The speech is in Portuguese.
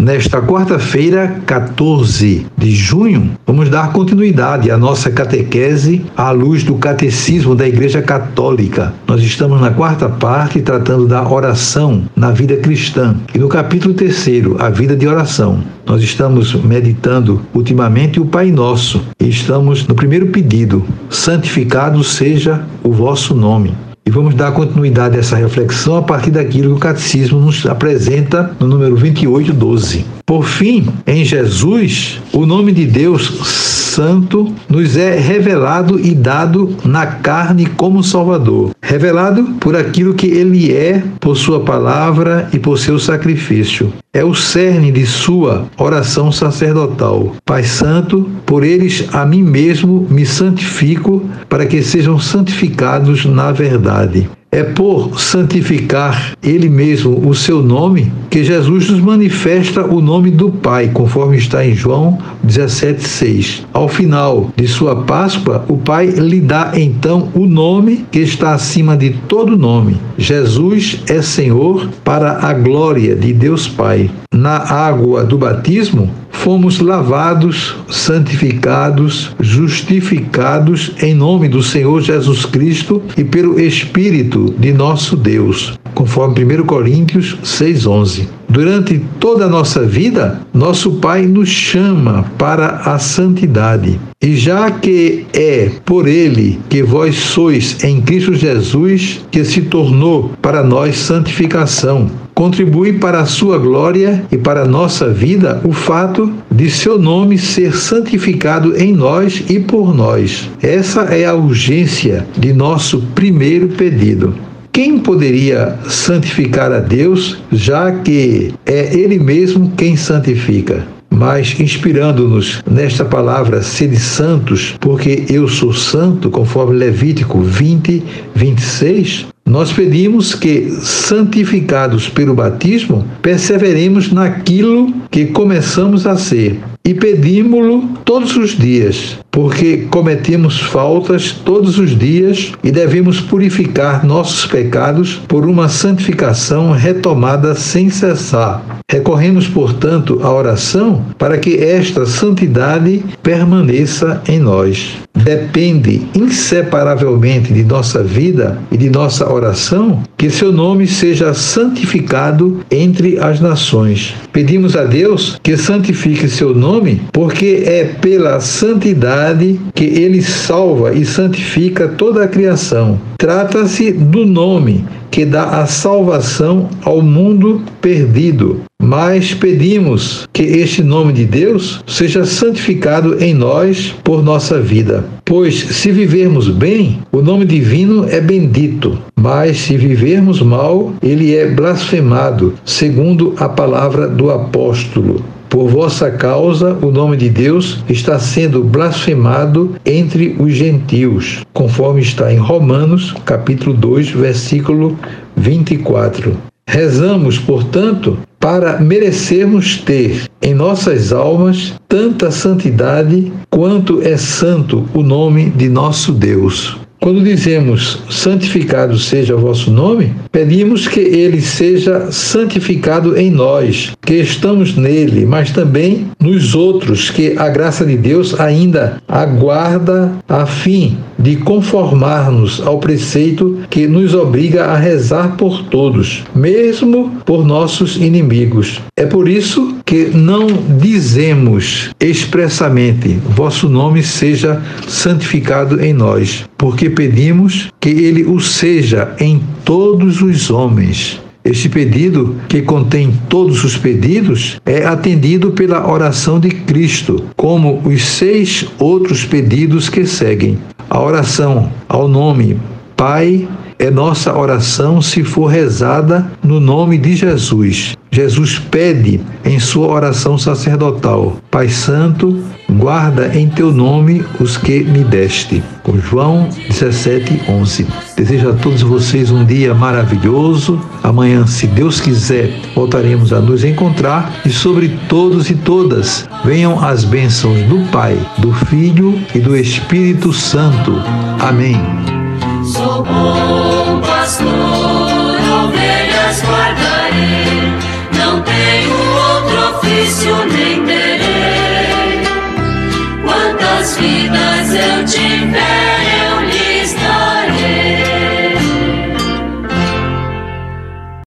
Nesta quarta-feira, 14 de junho, vamos dar continuidade à nossa catequese à luz do Catecismo da Igreja Católica. Nós estamos na quarta parte tratando da oração na vida cristã e no capítulo terceiro, a vida de oração. Nós estamos meditando ultimamente o Pai Nosso e estamos no primeiro pedido: santificado seja o vosso nome. E vamos dar continuidade a essa reflexão a partir daquilo que o Catecismo nos apresenta no número 28, 12. Por fim, em Jesus, o nome de Deus Santo nos é revelado e dado na carne como Salvador. Revelado por aquilo que ele é, por sua palavra e por seu sacrifício. É o cerne de sua oração sacerdotal. Pai Santo, por eles a mim mesmo me santifico, para que sejam santificados na verdade. É por santificar Ele mesmo o seu nome que Jesus nos manifesta o nome do Pai, conforme está em João 17,6. Ao final de sua Páscoa, o Pai lhe dá então o nome que está acima de todo nome. Jesus é Senhor para a glória de Deus Pai. Na água do batismo, fomos lavados, santificados, justificados em nome do Senhor Jesus Cristo e pelo Espírito de nosso Deus, conforme 1 Coríntios 6:11. Durante toda a nossa vida, nosso Pai nos chama para a santidade. E já que é por ele que vós sois em Cristo Jesus, que se tornou para nós santificação, contribui para a sua glória e para a nossa vida o fato de seu nome ser santificado em nós e por nós. Essa é a urgência de nosso primeiro pedido. Quem poderia santificar a Deus, já que é Ele mesmo quem santifica? mas inspirando-nos nesta palavra, sede santos, porque eu sou santo, conforme Levítico 20, 26, nós pedimos que, santificados pelo batismo, perseveremos naquilo que começamos a ser. E pedimos-lo todos os dias, porque cometemos faltas todos os dias e devemos purificar nossos pecados por uma santificação retomada sem cessar. Recorremos, portanto, à oração para que esta santidade permaneça em nós. Depende inseparavelmente de nossa vida e de nossa oração que seu nome seja santificado entre as nações. Pedimos a Deus que santifique seu nome, porque é pela santidade que ele salva e santifica toda a criação. Trata-se do nome que dá a salvação ao mundo perdido. Mas pedimos que este nome de Deus seja santificado em nós por nossa vida. Pois se vivermos bem, o nome divino é bendito, mas se vivermos mal, ele é blasfemado, segundo a palavra do apóstolo. Por vossa causa, o nome de Deus está sendo blasfemado entre os gentios, conforme está em Romanos, capítulo 2, versículo 24. Rezamos, portanto, para merecermos ter em nossas almas tanta santidade quanto é santo o nome de nosso Deus. Quando dizemos santificado seja o vosso nome, pedimos que ele seja santificado em nós, que estamos nele, mas também nos outros que a graça de Deus ainda aguarda a fim de conformar-nos ao preceito que nos obriga a rezar por todos, mesmo por nossos inimigos. É por isso que não dizemos expressamente: vosso nome seja santificado em nós, porque pedimos que ele o seja em todos os homens. Este pedido, que contém todos os pedidos, é atendido pela oração de Cristo, como os seis outros pedidos que seguem. A oração ao nome Pai é nossa oração se for rezada no nome de Jesus. Jesus pede em sua oração sacerdotal: Pai Santo, guarda em teu nome os que me deste. Com João 17, 11. Desejo a todos vocês um dia maravilhoso. Amanhã, se Deus quiser, voltaremos a nos encontrar. E sobre todos e todas, venham as bênçãos do Pai, do Filho e do Espírito Santo. Amém. Sou bom pastor, ovelhas guardarei tenho outro ofício nem.